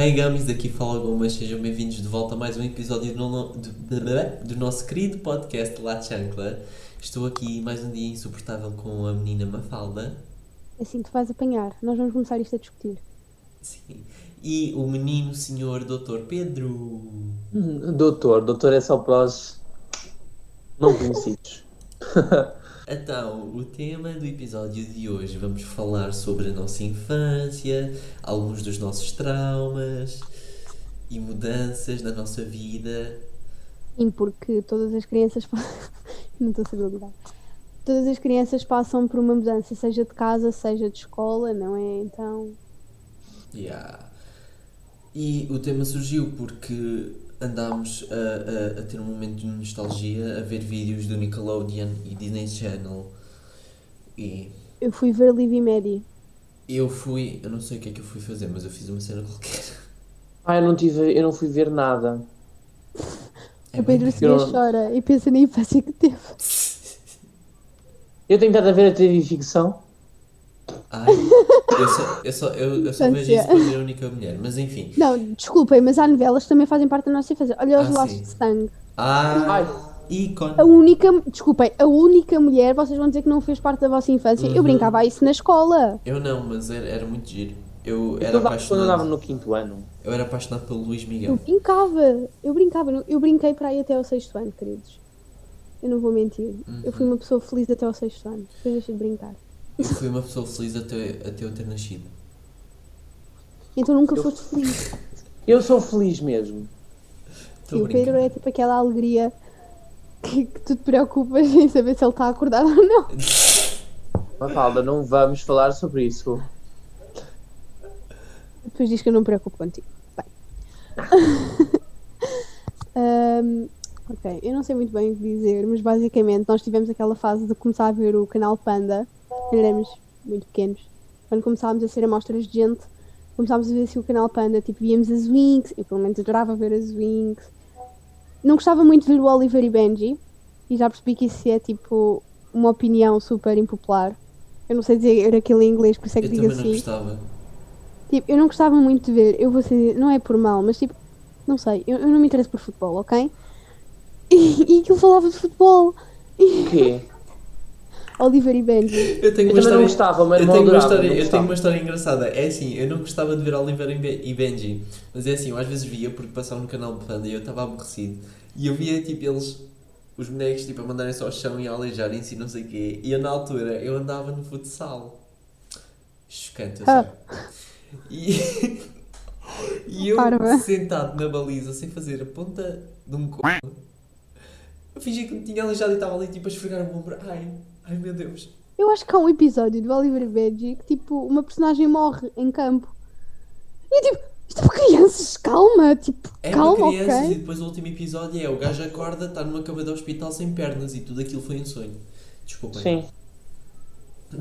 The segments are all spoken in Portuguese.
Hey Gummies, daqui fala Gomes, sejam bem-vindos de volta a mais um episódio do, no- do- do nosso querido podcast La Chancla. Estou aqui mais um dia insuportável com a menina Mafalda. Assim tu vais apanhar. Nós vamos começar isto a discutir. Sim. E o menino senhor Dr. Pedro. Hum, Doutor, doutor é só para os não conhecidos. Então, o tema do episódio de hoje vamos falar sobre a nossa infância, alguns dos nossos traumas e mudanças na nossa vida. Sim, porque todas as crianças. Não estou a saber lidar. Todas as crianças passam por uma mudança, seja de casa, seja de escola, não é? Então. Yeah. E o tema surgiu porque andámos a, a, a ter um momento de nostalgia, a ver vídeos do Nickelodeon e Disney Channel. E Eu fui ver Livy Maddie. eu fui, eu não sei o que é que eu fui fazer, mas eu fiz uma cena qualquer. Ah, eu não tive, eu não fui ver nada. É o Pedro eu- chora e pensa na infância que teve. Eu tenho estado a ver a TV ficção. Ai, eu só, eu só, eu, eu só vejo isso para ver a única mulher, mas enfim. Não, desculpem, mas há novelas que também fazem parte da nossa infância. Olha os Ah, laços sim. de sangue. Ah, Ai, ícone. A única, desculpem, a única mulher, vocês vão dizer que não fez parte da vossa infância. Eu Uhum. brincava a isso na escola. Eu não, mas era, era muito giro. Eu eu era estava- quando eu andava apaixonado. no quinto ano. Eu era apaixonado pelo Luís Eu Miguel. brincava, eu brincava, eu brinquei para aí até ao sexto ano, queridos. Eu não vou mentir. Eu fui uma pessoa feliz até ao sexto ano. Depois deixei de brincar. Eu fui uma pessoa feliz até, até eu ter nascido. Então nunca Eu- foste feliz. Eu sou feliz mesmo. Estou e o Pedro é tipo aquela alegria que, que tu te preocupas em saber se ele está acordado ou não. Mafalda, não vamos falar sobre isso. Depois diz que eu não me preocupo contigo. Bem. Ahm, ok, eu não sei muito bem o que dizer, mas basicamente nós tivemos aquela fase de começar a ver o canal Panda, quando éramos muito pequenos. Quando começámos a ser amostras de gente, começámos a ver assim o canal Panda, tipo, víamos as Winx, eu pelo menos adorava ver as Winx. Não gostava muito de ver o Oliver e Benji, e já percebi que isso é tipo uma opinião super impopular. Eu não sei dizer aquilo em inglês, por isso é que Eu digo também não assim. gostava. Tipo, eu não gostava muito de ver, eu vou ser, não é por mal, mas tipo, não sei, eu, eu não me interesso por futebol, ok? E, e aquilo falava de futebol. O quê? Oliver e Benji. Eu tenho Eu uma também não história. gostava, mas eu não tenho, uma adorava, história, não eu tenho gostava. uma história engraçada. É assim, eu não gostava de ver Oliver e Ben- Benji. Mas é assim, eu às vezes via porque passava no canal de Panda e eu estava aborrecido. E eu via tipo eles, os bonecos, tipo, a mandarem-se ao chão e a aleijarem-se e não sei o quê. E eu na altura eu andava no futsal. Chocante, eu sei. Ah. E, e eu Parva. sentado na baliza sem fazer a ponta de um copo. Eu fingi que me tinha aleijado e estava ali tipo a esfregar o ombro. Ai, ai meu Deus. Eu acho que há um episódio do Oliver e Benji que tipo, uma personagem morre em campo. E eu tipo, isto é para crianças, calma, tipo, É calma, para crianças e ok? depois o último episódio é o gajo acorda, está numa cama de hospital sem pernas e tudo aquilo foi um sonho. Desculpem. Sim.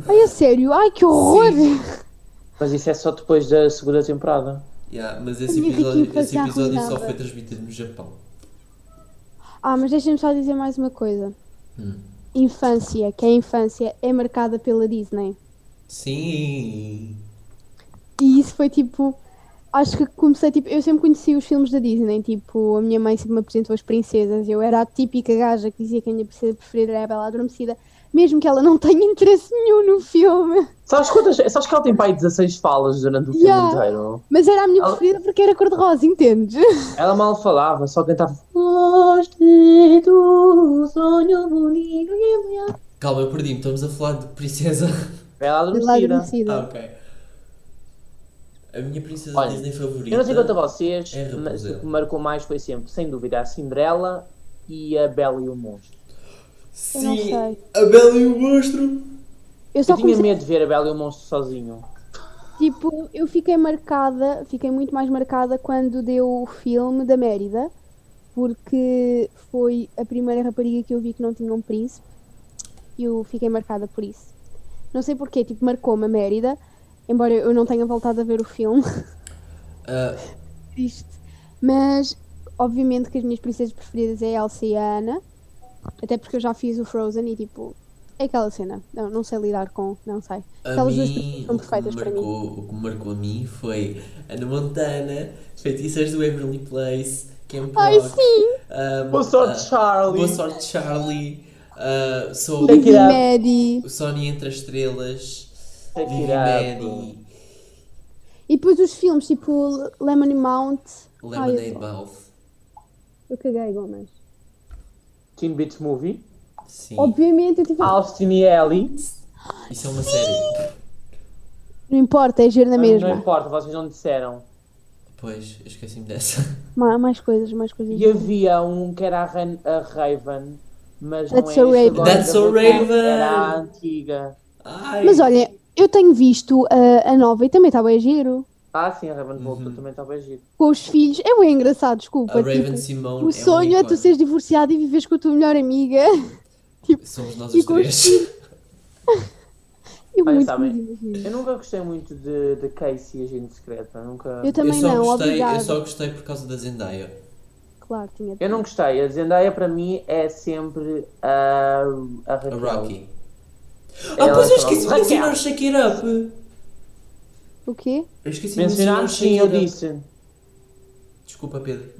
Ai, a sério, ai que horror! Sim. Mas isso é só depois da segunda temporada. Yeah, mas esse episódio, esse episódio só foi transmitido no Japão. Ah, mas deixem-me só dizer mais uma coisa. Hum. Infância, que a infância é marcada pela Disney. Sim. E isso foi tipo. Acho que comecei tipo. Eu sempre conheci os filmes da Disney. Tipo, a minha mãe sempre me apresentou as princesas. Eu era a típica gaja que dizia que a minha princesa preferida era a Bela Adormecida, mesmo que ela não tenha interesse nenhum no filme. Sabes, quantas, sabes que ela tem pai 16 falas durante o filme Yeah. inteiro? Mas era a minha Ela- preferida porque era cor-de-rosa, entendes? Ela mal falava, só cantava sonho bonito Calma, eu perdi-me. Estamos a falar de princesa. Bela Bela adormecida. Adormecida. ah, ok. A minha princesa Olha, Disney favorita. Eu não sei quanto a vocês, É mas o que me marcou mais foi sempre, sem dúvida, a Cinderela e a Bela e o Monstro. Eu não Sim, sei. a Bela e o Monstro. Eu só Eu tinha comecei, medo de ver a Bela e o Monstro sozinho. tipo, eu fiquei marcada, fiquei muito mais marcada quando deu o filme da Mérida, porque foi a primeira rapariga que eu vi que não tinha um príncipe e eu fiquei marcada por isso. Não sei porquê, tipo, marcou-me a Mérida, embora eu não tenha voltado a ver o filme, Ah, triste. Mas, obviamente que as minhas princesas preferidas é a Elsa e a Ana, até porque eu já fiz o Frozen e, tipo, É aquela cena. Não, não sei lidar com. Não sei. A Aquelas duas mim, são perfeitas para mim. marcou, o que me marcou a mim foi Ana Montana, Feitiças do Everly Place, Camp Ai, Rock, sim! ah, Boa sorte, ah, Charlie. Boa Sorte Charlie, ah, Sou Take Vivi. Maddie. o Sony Entre as Estrelas, Vivi. Maddie, E depois os filmes, tipo Lemon Mount. Ai, Lemonade eu, Mouth. eu caguei, Gomes. Teen Beach Movie. Sim, Obviamente, eu tive. Austin e Ellie. isso é uma série. Não importa, é giro na Não mesma. importa, vocês não disseram. Pois, eu esqueci-me dessa. Ma- Mais coisas, mais coisas. E havia um que era a, Ran- a Raven, mas That's não é Raven. That's so Raven, Raven. Era a antiga. Ai. Mas olha, eu tenho visto a, a nova e também está bem giro. Ah, sim, a Raven voltou, Uhum. também estava a giro. Com os filhos. É bem engraçado, desculpa. a Raven tipo, Simone o é sonho um é tu seres divorciado e viveres com a tua melhor amiga. Somos nós e os três. Eu Olha, muito sabem. Eu nunca gostei muito de, de Casey, Agente Secreta. Nunca... Eu Eu também só, não, gostei, eu só gostei por causa da Zendaya. Claro, tinha. Eu não gostei. A Zendaya para mim é sempre a, a A. Rocky. Ah, pois eu é esqueci de mencionar o Shake It Up. O quê? Eu esqueci de mencionar Shake sim, eu disse. Desculpa, Pedro.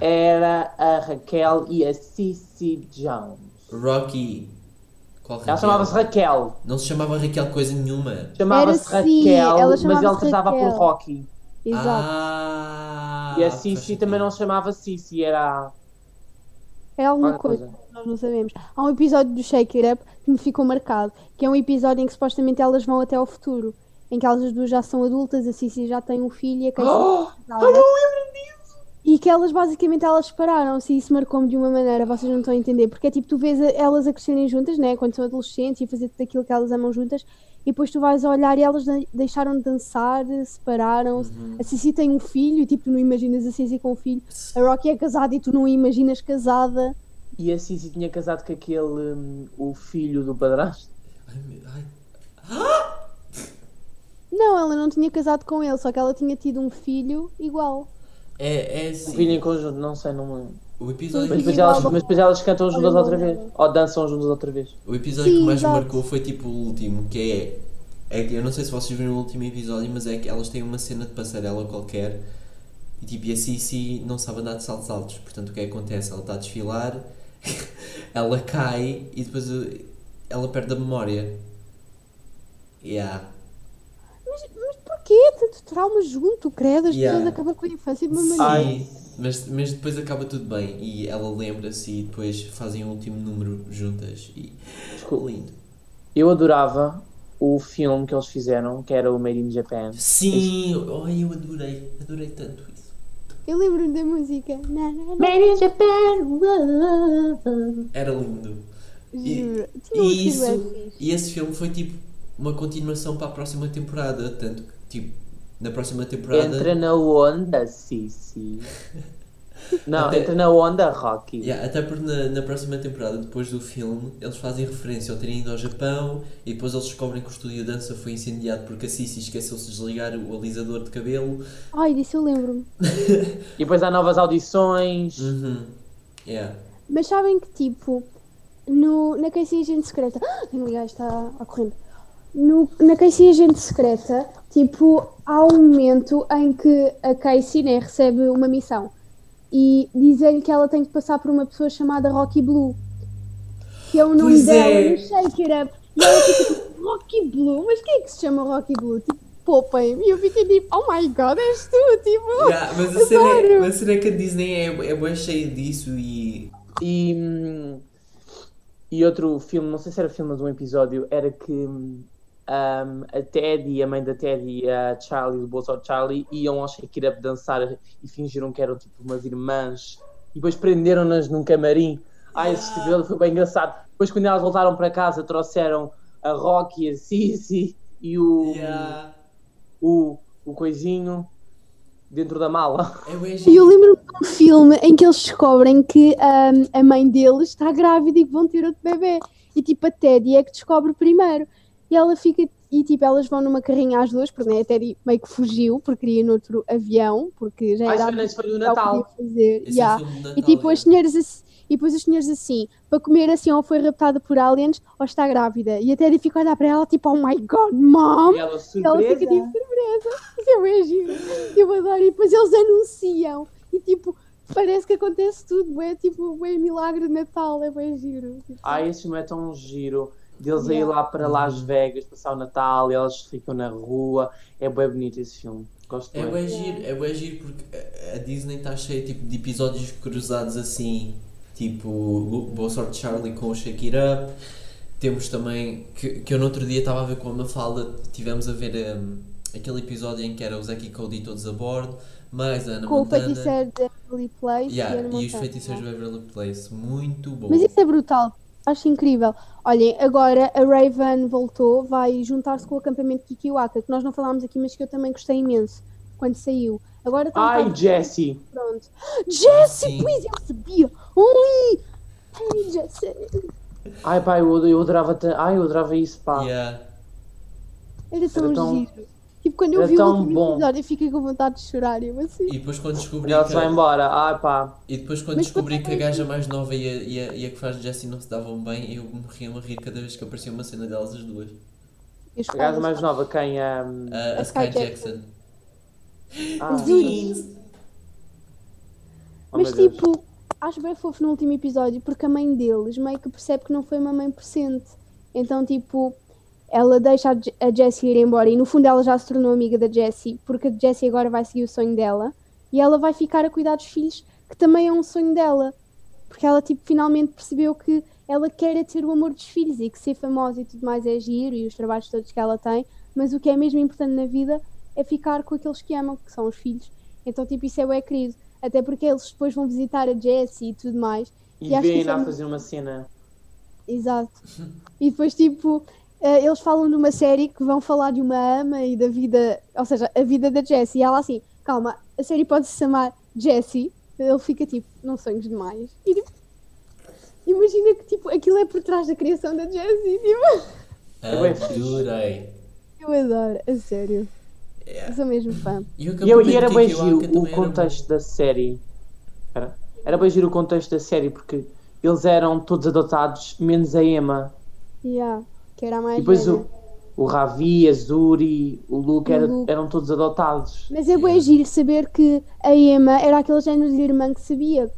Era a Raquel e a Cici Jones. Rocky. Qual Raquel? Ela chamava-se Raquel. Não se chamava Raquel coisa nenhuma. Chamava-se Era sim, Raquel, ela mas ele chamava-se tratava por Raquel. Rocky. Exato. Ah, E a faz Cici sentido. também não se chamava Cici, era É alguma qualquer coisa. coisa. que Nós não sabemos. Há um episódio do Shake It Up que me ficou marcado, que é um episódio em que supostamente elas vão até ao futuro, em que elas as duas já são adultas, a Cici já tem um filho e a Casey Oh, está casada. E que elas basicamente elas separaram-se e isso marcou-me de uma maneira, vocês não estão a entender, porque é tipo, tu vês elas a crescerem juntas, né, quando são adolescentes e a fazer tudo aquilo que elas amam juntas, e depois tu vais a olhar e elas de- deixaram de dançar, separaram-se. Uhum. A Cici tem um filho e tipo, tu não imaginas a Cici com um filho. A Rocky é casada e tu não a imaginas casada. E a Cici tinha casado com aquele, hum, o filho do padrasto. Ai, meu- ai. Não, ela não tinha casado com ele, só que ela tinha tido um filho igual. É, é O assim. filho em conjunto, não sei, não me lembro. O episódio, Mas depois, elas, mas depois elas cantam juntas outra vez. Ou dançam juntas outra vez. o episódio Sim, que mais me exato. marcou foi tipo o último, que é, é. que Eu não sei se vocês viram o último episódio, mas é que elas têm uma cena de passarela qualquer e tipo, e a Cici não sabe andar de saltos altos. Portanto, o que é que acontece? Ela está a desfilar, ela cai e depois ela perde a memória. Yeah. Tanto trauma junto, credo? As Yeah. pessoas acabam com a infância de uma Sim, maneira. Ai. mas, mas depois acaba tudo bem e ela lembra-se e depois fazem o último número juntas e Desculpa. lindo. Eu adorava o filme que eles fizeram, que era o Made in Japan. Sim, oh, eu adorei, adorei tanto isso. Eu lembro-me da música. Na, na, na. Made in Japan. Era lindo. E- Juro. Tinha um E estilo isso, e esse filme foi tipo uma continuação para a próxima temporada, tanto que tipo na próxima temporada Entra na onda, Cici. Não, Até- entra na onda, Rocky. Yeah, até porque na, na próxima temporada, depois do filme, eles fazem referência ao terem ido ao Japão e depois eles descobrem que o estúdio de dança foi incendiado porque a Cici esqueceu-se de desligar o alisador de cabelo. Ai, disso eu lembro-me. E depois há novas audições. Uhum. Yeah. Mas sabem que tipo, no, na Casey Agente Secreta. Ah, um que está a correndo. No, na Casey Agente Secreta, tipo, há um momento em que a Casey né, recebe uma missão e dizem-lhe que ela tem que passar por uma pessoa chamada Rocky Blue. Que é o nome Pois dela é. no Shake It Up. E ela fica tipo, Rocky Blue? Mas quem é que se chama Rocky Blue? Tipo, poupem-me. E eu fiquei tipo, oh my god, és tu, tipo. Yeah, mas a cena, é, a cena é que a Disney é, é bem cheia disso e. E, hum, e outro filme, não sei se era filme, mas um episódio, era que hum, a Teddy, a mãe da Teddy e a Charlie, do Bolso Charlie, iam ao Shake It Up dançar e fingiram que eram tipo umas irmãs. E depois prenderam-nas num camarim. Ai, esse episódio foi bem engraçado. Depois, quando elas voltaram para casa, trouxeram a Rocky, a Cici e o, Yeah. o, o coisinho dentro da mala. É E eu lembro-me de um filme em que eles descobrem que ahm, a mãe deles está grávida e que vão ter outro bebê. E tipo, a Teddy é que descobre primeiro. E ela fica. E tipo, elas vão numa carrinha às duas, porque né, a Teddy meio que fugiu, porque queria ir noutro avião, porque já era a isso foi no Natal. fazer. Yeah. é filme de E Natal, tipo, é. as senhoras. ass- E depois os senhores assim, para comer assim, ou foi raptada por aliens, ou está grávida. E até ele fica a olhar para ela, tipo, oh my god, mom! E ela E ela surpresa. fica tipo, surpresa. Isso é bem giro. Eu adoro. E depois eles anunciam. E tipo, parece que acontece tudo. É tipo, é milagre de Natal. É bem giro. Tipo, Ai, esse filme é tão giro. Deles a ir Yeah. lá para Las Vegas, passar o Natal e elas ficam na rua. É bem bonito esse filme. Gosto É bem giro, é bem giro porque a- Disney está cheia tipo, de episódios cruzados assim, tipo Boa Sorte Charlie com o Shake It Up. Temos também, que, que eu no outro dia estava a ver com a Mafalda, tivemos a ver um, aquele episódio em que era o Zack e Cody todos a bordo, mais a Ana com o Montana. feiticeiro de Emily Place Yeah, e e os feiticeiros de Beverly Place, muito bom. Mas isso é brutal. Acho incrível. Olhem, agora a Raven voltou, vai juntar-se com o acampamento Kikiwaka, que nós não falámos aqui, mas que eu também gostei imenso quando saiu. Agora está um Ai, Jessie. Pronto. Jessie, Sim. pois eu sabia. Ui! Ai, Jessie. Ai, pá, eu, eu adorava. Ai, eu adorava isso, pá. Yeah. Era tão, tão- giro. Tipo, quando eu era vi o tão último bom. episódio, eu fiquei com vontade de chorar. Eu assim. E depois quando descobri E ela que, se vai embora. Ai, pá. e depois quando Mas descobri que a também- gaja mais nova e a, e a, e a que faz Jessie não se davam bem, eu morria a rir cada vez que aparecia uma cena delas as duas. A gaja mais nova, quem? Um... A, a A Sky Sky Jackson. Ah, Zuri. oh, Mas Deus. tipo, acho bem fofo no último episódio porque a mãe deles meio que percebe que não foi uma mãe presente. Então, tipo, ela deixa a, Je- a Jessie ir embora e no fundo ela já se tornou amiga da Jessie porque a Jessie agora vai seguir o sonho dela e ela vai ficar a cuidar dos filhos, que também é um sonho dela. Porque ela, tipo, finalmente percebeu que ela quer é ter o amor dos filhos e que ser famosa e tudo mais é giro e os trabalhos todos que ela tem, mas o que é mesmo importante na vida é ficar com aqueles que amam, que são os filhos. Então, tipo, isso é bem querido. Até porque eles depois vão visitar a Jessie e tudo mais. E e isso é a muito- fazer uma cena. Exato. E depois, tipo, eles falam de uma série que vão falar de uma ama e da vida, ou seja, a vida da Jessie. E ela assim, calma, a série pode se chamar Jessie. Ele fica tipo, não sonhos demais. E tipo, imagina que tipo, aquilo é por trás da criação da Jessie. Tipo, É. Adorei. eu adoro, a sério. Yeah. Eu sou mesmo fã. E, E, eu- e era bem giro o também era contexto da série. Era, era bem giro o contexto da série porque eles eram todos adotados, menos a Emma. Yeah, que era a mais E depois velha. o, o Ravi, a Zuri, o Luke, O era- Luke. eram todos adotados. Mas é bem giro saber que a Emma era aquele género de irmã que sabia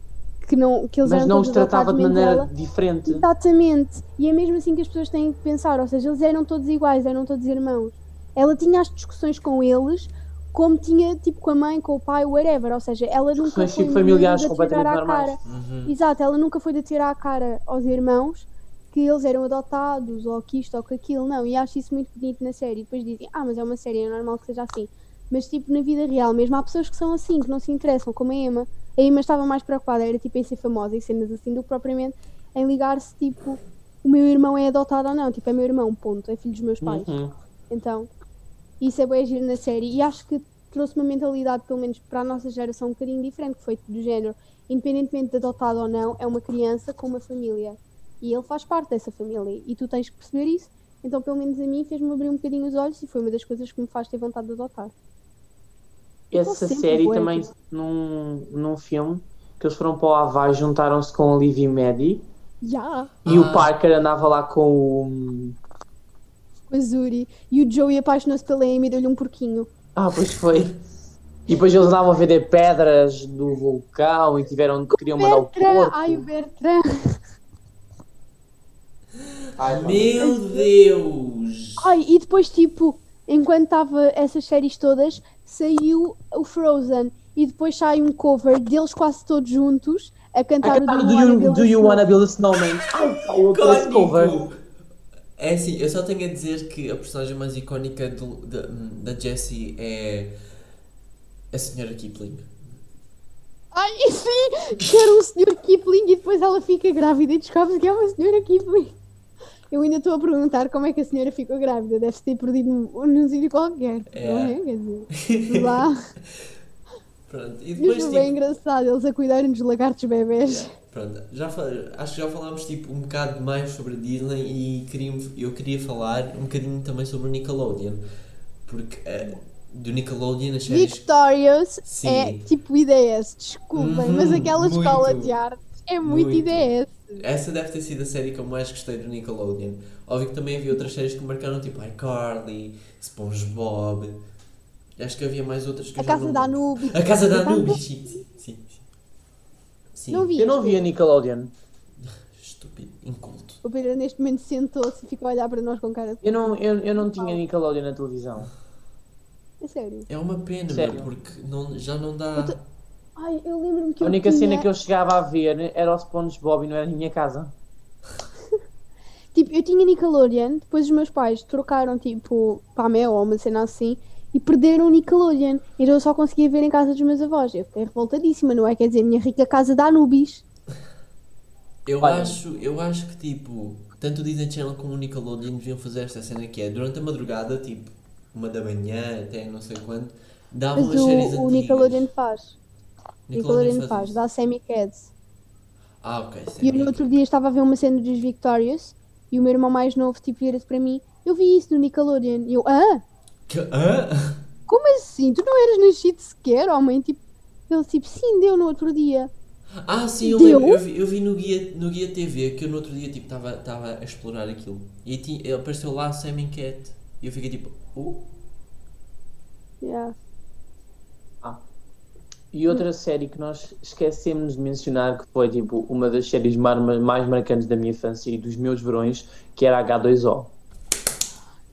que, não, que eles Mas eram não todos os tratava de maneira ela. diferente. Exatamente. E é mesmo assim que as pessoas têm que pensar, ou seja, eles eram todos iguais, eram todos irmãos. Ela tinha as discussões com eles, como tinha tipo com a mãe, com o pai, whatever. Ou seja, ela nunca Discussões, foi tipo, familiares completamente à normais. cara. Uhum. Exato, ela nunca foi de tirar a cara aos irmãos que eles eram adotados, ou que isto ou que aquilo, não. E acho isso muito bonito na série. E depois dizem, ah, mas é uma série, é normal que seja assim. Mas tipo, na vida real mesmo, há pessoas que são assim, que não se interessam, como a Emma. A Emma estava mais preocupada, era tipo em ser famosa e cenas assim, do que propriamente em ligar-se, tipo, o meu irmão é adotado ou não. Tipo, é meu irmão, ponto, é filho dos meus pais. Uhum. Então, isso é bem giro na série e acho que trouxe uma mentalidade, pelo menos para a nossa geração, um bocadinho diferente, que foi do género, independentemente de adotado ou não, é uma criança com uma família e ele faz parte dessa família e tu tens que perceber isso. Então, pelo menos a mim, fez-me abrir um bocadinho os olhos e foi uma das coisas que me faz ter vontade de adotar. Essa série também, num, num filme, que eles foram para o Havaí, juntaram-se com a Liv e Maddie, Já! e Ah. o Parker andava lá com o... Com a Zuri e o Joey apaixonou-se pela Amy e deu-lhe um porquinho. Ah, pois foi. E depois eles andavam a vender pedras do vulcão e tiveram, queriam mandar o Bertrand! porco. Ai, o Bertrand! Ai. Meu Deus! Ai, e depois, tipo, enquanto estava essas séries todas, saiu o Frozen. E depois sai um cover deles quase todos juntos a cantar A cantar o do Wanna you, do you Wanna Build a Snowman? Ai, esse cover. É assim, eu só tenho a dizer que a personagem mais icónica do- da, da Jessie é a Senhora Kipling. Ai, sim! Que era um senhor Kipling e depois ela fica grávida e descobre que é uma senhora Kipling. Eu ainda estou a perguntar como é que a senhora ficou grávida. Deve-se ter perdido num, num sítio qualquer. É. Não é? Quer dizer, lá. Pronto, e depois foi tipo, bem engraçado eles a cuidarem dos lagartos bebés. Pronto, já acho que já falámos tipo um bocado mais sobre a Disney e queria, eu queria falar um bocadinho também sobre o Nickelodeon. Porque eh, do Nickelodeon as séries. Victorious Sim. é tipo ideias, desculpem, Uhum, mas aquela muito. escola de arte é muito, Muito. IDS. Essa deve ter sido a série que eu mais gostei do Nickelodeon. Óbvio que também havia outras séries que marcaram, tipo iCarly, SpongeBob. Acho que havia mais outras que A Casa não... da Anubis. A Casa da Anubis, sim, sim, sim. Sim, Não vi. Eu não vi a Nickelodeon. estúpido, inculto. O Pedro neste momento sentou-se e ficou a olhar para nós com cara de. Eu não, eu, eu não tinha Nickelodeon na televisão. É sério. É uma pena, Sério? meu, porque não, já não dá... Eu Ai, eu lembro-me que A eu única tinha... cena que eu chegava a ver era o SpongeBob e não era na minha casa. Tipo, eu tinha Nickelodeon, depois os meus pais trocaram, tipo, para a Mel ou uma cena assim, e perderam o Nickelodeon. Então eu só conseguia ver em casa dos meus avós. Eu fiquei revoltadíssima, não é? Quer dizer, minha rica casa da Anubis. Eu Olha. acho, eu acho que tipo, tanto o Disney Channel como o Nickelodeon deviam fazer esta cena que é durante a madrugada, tipo, uma da manhã até não sei quando, davam Mas as séries o, o antigas. Nickelodeon faz. Nickelodeon faz, isso. dá Sammy Cats. Ah, ok. E eu no outro dia estava a ver uma cena dos Victorious e o meu irmão mais novo, tipo, vira-se para mim, eu vi isso no Nickelodeon. E eu, ah, Que- Hã? como assim? Tu não eras nascido sequer, homem? Tipo, ele tipo, sim, deu no outro dia. Ah, sim, eu, lembro, eu vi, eu vi no, guia, no guia TV que eu no outro dia tipo estava a explorar aquilo e tinha, apareceu lá Sammy Cat e eu fiquei tipo, oh, Yeah. E outra série que nós esquecemos de mencionar, que foi tipo uma das séries mar- mais marcantes da minha infância e dos meus verões, que era H2O.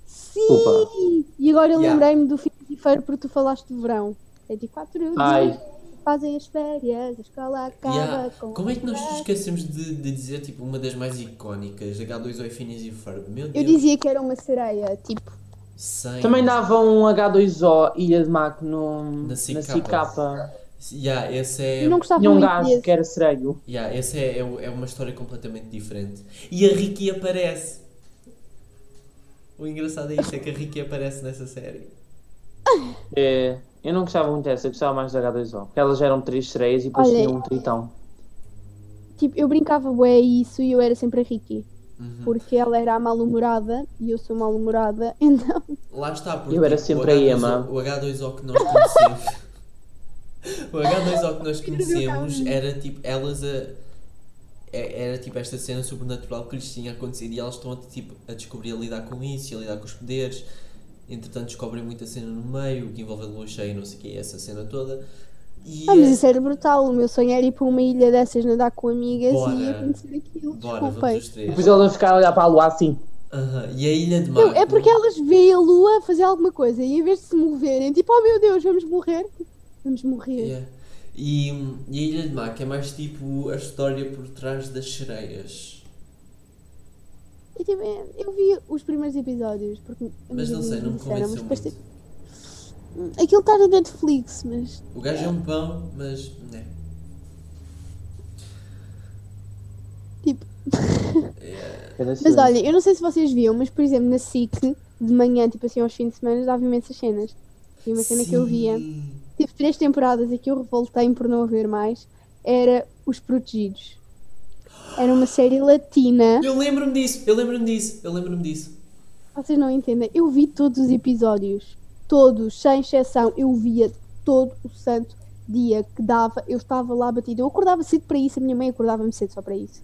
Sim! Desculpa. E agora eu Yeah. lembrei-me do fim de feira porque tu falaste de verão. É de quatro dias, fazem as férias, a escola acaba Yeah. com... como é que nós esquecemos de, de dizer tipo uma das mais icónicas, H2O e Phineas e Ferb, meu Eu Deus, dizia que era uma sereia, tipo... sem... também dava um H2O Ilha de Maco no, Na na Cicapa. Yeah, esse é, Eu não gostava Tinha um muito gajo desse. que era sereio. yeah, esse é, é, é uma história completamente diferente e a Ricky aparece o engraçado é isso, é que a Ricky aparece nessa série É, eu não gostava muito dessa, eu gostava mais da H2O. Porque elas eram três sereias e depois Olha, tinha um tritão. Tipo, eu brincava bué isso e eu era sempre a Ricky. Uhum. Porque ela era a mal-humorada e eu sou mal-humorada, então... Lá está, porque Eu era tipo, sempre o a H2O Emma. O H2O que nós conhecemos. O H2O que nós conhecemos era tipo elas a. é- Era tipo esta cena sobrenatural que lhes tinha acontecido e elas estão a, tipo, a descobrir a lidar com isso e a lidar com os poderes. Entretanto, descobrem muita cena no meio que envolve a lua cheia e não sei o que, essa cena toda. E Ah, mas é- isso era brutal. O meu sonho era ir para uma ilha dessas, nadar com amigas Bora. e acontecer aquilo. Bora, vamos Desculpem. os três. Depois elas ficaram a olhar para a lua assim. Aham, E a Ilha de Não, Mar. é porque elas veem a lua fazer alguma coisa e em vez de se moverem, tipo, oh meu Deus, vamos morrer. Vamos morrer. Yeah. E, e a Ilha de Mac é mais tipo a história por trás das sereias. E, tipo, é, eu vi os primeiros episódios, porque Mas não sei, não me convenceu muito. tipo, hum, Aquilo está na Netflix, mas O gajo é um pão, mas. Né. tipo. É, Era Mas olha, eu não sei se vocês viam, mas por exemplo, na SIC, de manhã, tipo assim, aos fins de semana, dava imensas cenas. E uma cena que eu via, sim. Três temporadas e que eu revoltei por não haver mais, era Os Protegidos. Era uma série latina. Eu lembro-me disso, eu lembro-me disso, eu lembro-me disso. Vocês não entendem. Eu vi todos os episódios. Todos, sem exceção. Eu via todo o santo dia que dava. Eu estava lá batida. Eu acordava cedo para isso. A minha mãe acordava-me cedo só para isso.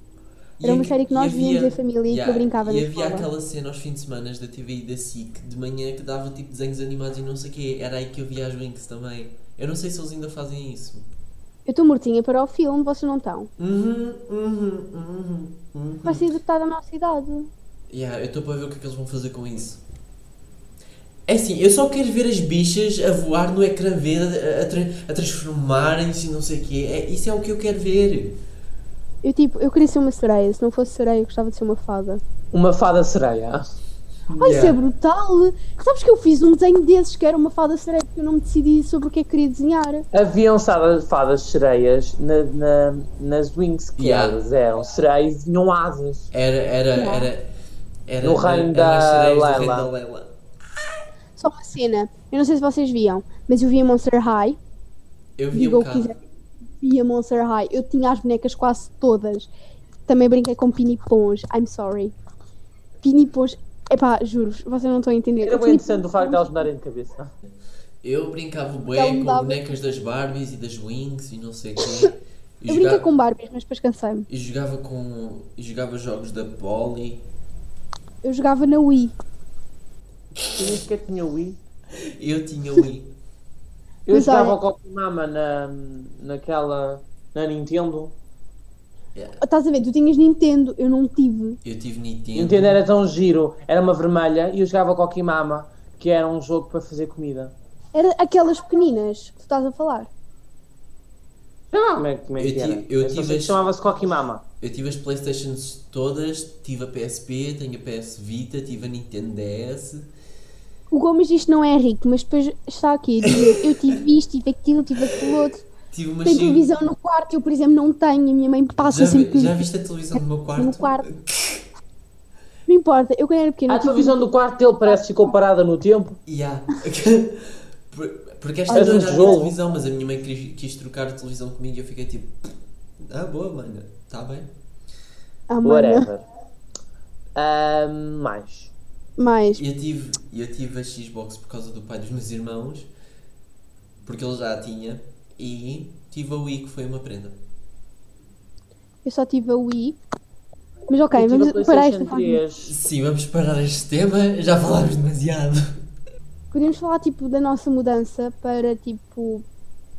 Era uma E- série que nós havia- víamos em família e que Yeah, eu brincava E havia escola. aquela cena aos fins de semana da TV e da SIC de manhã que dava tipo desenhos animados e não sei o quê. Era aí que eu via as Winx também. Eu não sei se eles ainda fazem isso. Eu estou mortinha para o filme, vocês não estão. Uhum, uhum, uhum, uhum. Vai ser adaptado à nossa idade. Yeah, eu estou para ver o que é que eles vão fazer com isso. É assim, eu só quero ver as bichas a voar no ecrã verde, a, a, tra- a transformarem-se e não sei o quê. É, isso é o que eu quero ver. Eu tipo, eu queria ser uma sereia. Se não fosse sereia, eu gostava de ser uma fada. Uma fada sereia. Ai, isso é brutal! Sabes que eu fiz um desenho desses que era uma fada sereia porque eu não me decidi sobre o que é que queria desenhar. Haviam fadas sereias na, na- nas wings que Yeah. elas eram sereias e tinham asas. Era, era, Yeah. era, era. No reino da da Lela. Só uma cena. Eu não sei se vocês viam, mas eu via Monster High. Eu vi Diga um que bocado. Via Monster High. Eu tinha as bonecas quase todas. Também brinquei com Pinipons. I'm sorry. Pinipons. Epá, juro-vos, vocês não estão a entender. Era Eu bem interessante o facto de elas mudarem de cabeça. Eu brincava me com dava- bonecas das Barbies e das Wings e não sei o quê. Eu jogava- com Barbies, mas depois cansei-me. E jogava com. E jogava jogos da Poli. Eu jogava na Wii. Eu nem sequer tinha Wii. Eu tinha Wii. Eu Mas jogava olha- o Kokimama na, naquela. na Nintendo. Estás a ver? Tu tinhas Nintendo, eu não tive. Eu tive Nintendo. Nintendo era tão giro, era uma vermelha e eu jogava Kokimama, que era um jogo para fazer comida. Era aquelas pequeninas que tu estás a falar. Ah, como é, como é Eu que era? eu só tive as- chamava-se Kokimama. Eu tive as Playstations todas, tive a PSP, tenho a PS Vita, tive a Nintendo DS. O Gomes isto não é rico, mas depois está aqui a dizer, eu tive isto, tive aquilo, tive aquilo outro. Tive uma Tem televisão no quarto, eu por exemplo não tenho, a minha mãe passa Já, sempre. já viste a televisão do meu quarto? No quarto. Não importa, eu quando era pequena. A televisão do quarto dele parece que ficou parada no tempo. Yeah. Por- Porque esta tinha tijolo. televisão, mas a minha mãe quis, quis trocar a televisão comigo e eu fiquei tipo, ah, boa, mãe, está bem. Ah. Whatever. Mais. Mas, E eu tive, eu tive a Xbox por causa do pai dos meus irmãos, porque ele já a tinha, e tive a Wii que foi uma prenda. eu só tive a Wii. Mas ok, vamos parar parte. 3. Sim, vamos parar este tema, já falámos demasiado. Podemos falar tipo da nossa mudança para tipo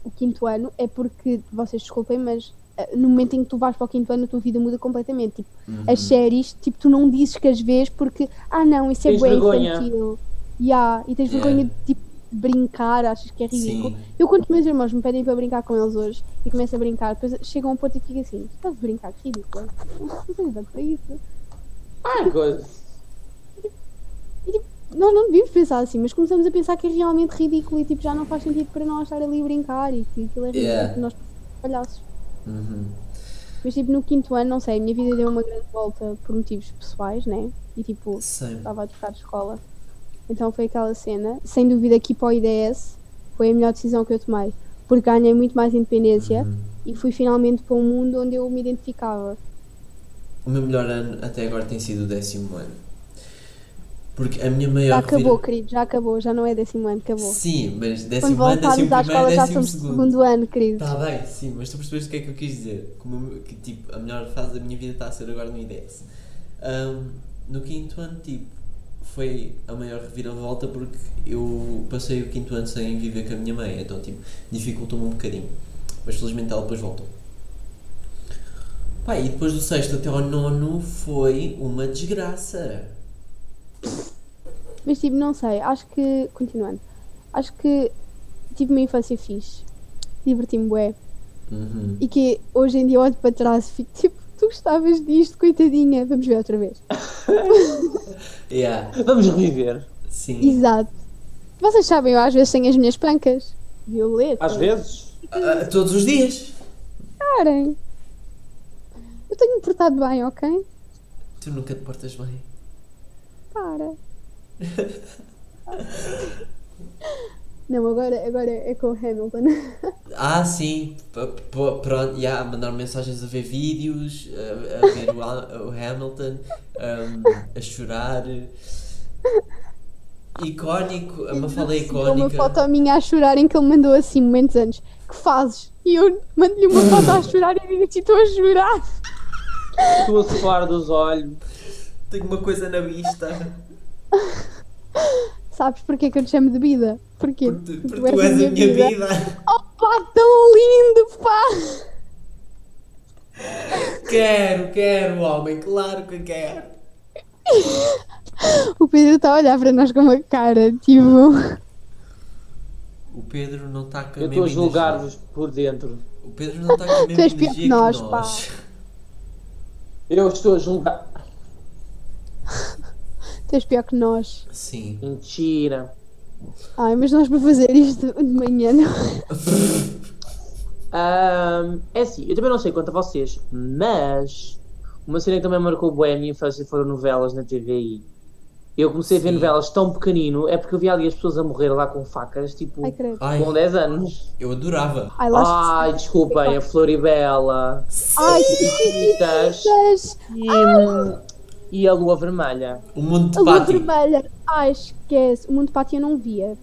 o quinto ano. É porque, vocês desculpem, mas eh, no momento em que tu vais para o quinto ano a tua vida muda completamente. Tipo, Uhum. as séries, tipo, tu não dizes que as vês porque, ah não, isso é bem infantil. Yeah, e tens Yeah. vergonha de tipo brincar, achas que é ridículo. Sim. Eu quando os meus irmãos me pedem para brincar com eles hoje e começo a brincar, depois chegam a um ponto e fico assim, estás a brincar, que ridículo. Não tenho idade para isso. Ai, coisa. Nós não devíamos pensar assim, mas começamos a pensar que é realmente ridículo e tipo, já não faz sentido para nós estar ali a brincar e que aquilo é ridículo, Yeah. que nós palhaços. Uhum. Mas tipo, no quinto ano, não sei, a minha vida deu uma grande volta por motivos pessoais, né? E tipo, Sim. estava a trocar de escola. Então foi aquela cena. Sem dúvida que para o IDS foi a melhor decisão que eu tomei. Porque ganhei muito mais independência Uhum. e fui finalmente para um mundo onde eu me identificava. O meu melhor ano até agora tem sido o décimo ano. Porque a minha Já maior acabou, revira- querido, já acabou, já não é décimo ano, acabou. Sim, mas Quando décimo ano, voltarmos décimo à primeiro, escola já décimo somos segundo. segundo ano, querido. Tá bem, sim, mas tu percebeste o que é que eu quis dizer? Como, que tipo, a melhor fase da minha vida está a ser agora no IDS. Ahm, no quinto ano, tipo, foi a maior reviravolta porque eu passei o quinto ano sem viver com a minha mãe, então tipo, dificultou-me um bocadinho. Mas felizmente ela depois voltou. Pá, e depois do sexto até ao nono foi uma desgraça. Mas tipo, não sei, acho que, continuando, acho que tive uma infância fixe, diverti-me bué. Uhum. E que hoje em dia olho para trás e fico tipo, tu gostavas disto, coitadinha, vamos ver outra vez. Yeah, Vamos reviver. sim. Exato. Vocês sabem, eu às vezes tenho as minhas pancas. Violeta. Às vezes. Ah, todos os dias. Parem. Eu tenho me portado bem, ok? Tu nunca te portas bem. Para. Não, agora, agora é com o Hamilton. Ah, sim, pronto, yeah, mandar mensagens a ver vídeos, a, a ver o, o Hamilton, um, a chorar. Icónico, a Mafalda é Mandou uma icónica. foto minha a chorar em que ele mandou assim momentos antes. Que fazes? E eu mando-lhe uma foto a chorar e digo assim, estou a chorar. Tu a suar dos olhos. Tenho uma coisa na vista. Sabes porquê que eu te chamo de vida? Porquê? Porque, tu- tu és a minha vida. Oh pá, tão lindo, pá! Quero, quero, homem, claro que quero. O Pedro está a olhar para nós com uma cara, tipo. O Pedro não está com a Eu estou a julgar-vos por dentro. O Pedro não está com a mesma que energia nós, que pá. nós. Eu estou a julgar. Tu és pior que nós. Sim. Mentira. Ai, mas nós para fazer isto de manhã não. Ahm, é assim, eu também não sei quanto a vocês, mas uma cena que também marcou bué a minha infância foram novelas na TVI. Eu comecei a ver Sim. novelas tão pequenino, é porque eu via ali as pessoas a morrer lá com facas, tipo, Ai, com 10 anos. eu adorava. Ai, Ai, desculpem, a Floribela, Ai, Jesus! e, hum, e a Lua Vermelha. O mundo A de lua pátio. vermelha! Ai, esquece. O mundo eu não via.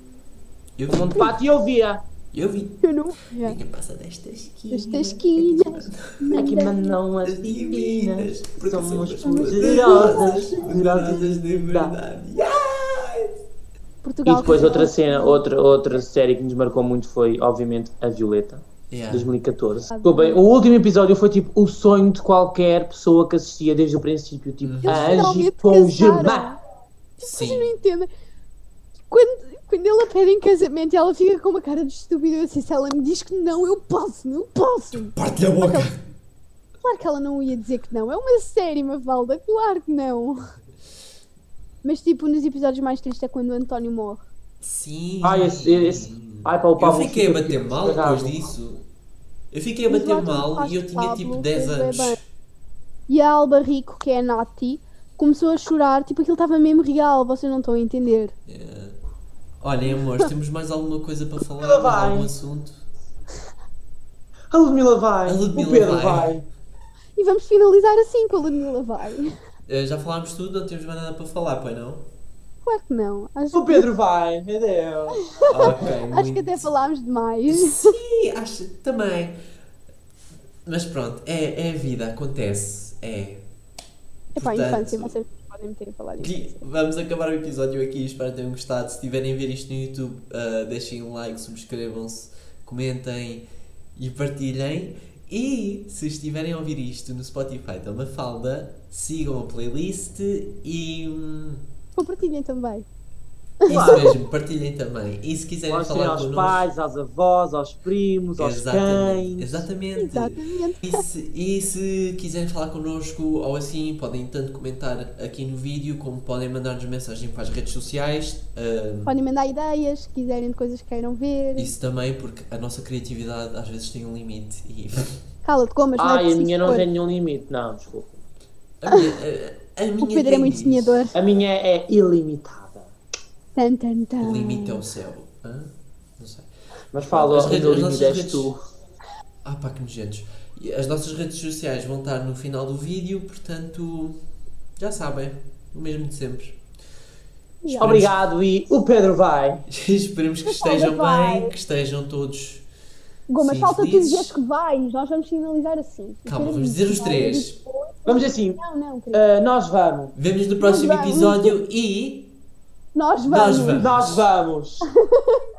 Eu O Mundo Pátio eu via. Eu vi. Eu não via. Ninguém passa desta esquina. Desta esquina. Aqui Manda- mandam as As divinas. Somos poderosas. poderosas de verdade. Portugal. E depois outra cena, outra, outra série que nos marcou muito foi, obviamente, A Violeta, Yeah. 2014. Ficou bem. O último episódio foi tipo o sonho de qualquer pessoa que assistia desde o princípio. Tipo, a Angie finalmente com o casaram. Eu Sim. não entendo. Quando, quando ele a pede em casamento, ela fica com uma cara de estúpido. Eu assim, se ela me diz que não, eu posso, não posso. Parte a boca. Claro que ela não ia dizer que não. É uma série, Mafalda. Claro que não. Mas, tipo, nos episódios mais tristes é quando o António morre. Sim. Ai, esse- esse- ai, pá, o eu Pablo fiquei a bater mal depois desgarrado. disso. Eu fiquei a bater mal e eu tinha Pablo, tipo 10 fez bem anos. E a Alba Rico, que é a Nati, começou a chorar. Tipo, aquilo estava mesmo real. Vocês não estão a entender. Yeah. Olhem, amores, temos mais alguma coisa para falar? Ela Mais vai. algum assunto? A Ludmilla vai. A Ludmilla o Pedro vai. vai. E vamos finalizar assim com a Ludmilla vai. Eh, já falámos tudo, não temos mais nada para falar, pois não? Claro que não. Acho, O Pedro vai, meu Deus. Ok, acho que muito- até falámos demais. Sim, acho também. Mas pronto, é, é a vida, acontece. É. Epá, Portanto, infância, vocês podem me ter a falar disso. Vamos acabar o episódio aqui, espero que tenham gostado. Se tiverem a ver isto no YouTube, ah, deixem um like, subscrevam-se, comentem e partilhem. E se estiverem a ouvir isto no Spotify da Mafalda, sigam a playlist e. hum, Compartilhem também. Isso mesmo, partilhem também. E se quiserem Mostrem falar aos connosco. pais, aos avós, aos primos, aos Exatamente, cães. exatamente. Exatamente. E se, e se quiserem falar connosco ou assim, podem tanto comentar aqui no vídeo como podem mandar-nos mensagem para as redes sociais. ah, Podem mandar ideias, se quiserem de coisas que queiram ver. isso também, porque a nossa criatividade às vezes tem um limite. E Cala-te, comas, não é Ai, a minha não pôr. tem nenhum limite. Não, desculpa. a minha, a, a minha O Pedro é muito sonhador. A minha é ilimitada. Tan, tan, tan. O limite é o céu. Hã? Não sei. Mas fala, As o redes- as nossas redes- tu. Ah pá, que nojentos. As nossas redes sociais vão estar no final do vídeo, portanto, já sabem. O mesmo de sempre. Yeah. Obrigado e o Pedro vai. Esperemos que estejam bem, que estejam todos. Sim, falta tu dizeres que vais. Nós vamos finalizar assim. Calma, vamos dizer os três. Vamos assim, Não, não, ah, nós vamos. Vemos no próximo vamos. episódio e. Nós Nós vamos. vamos. Nós vamos.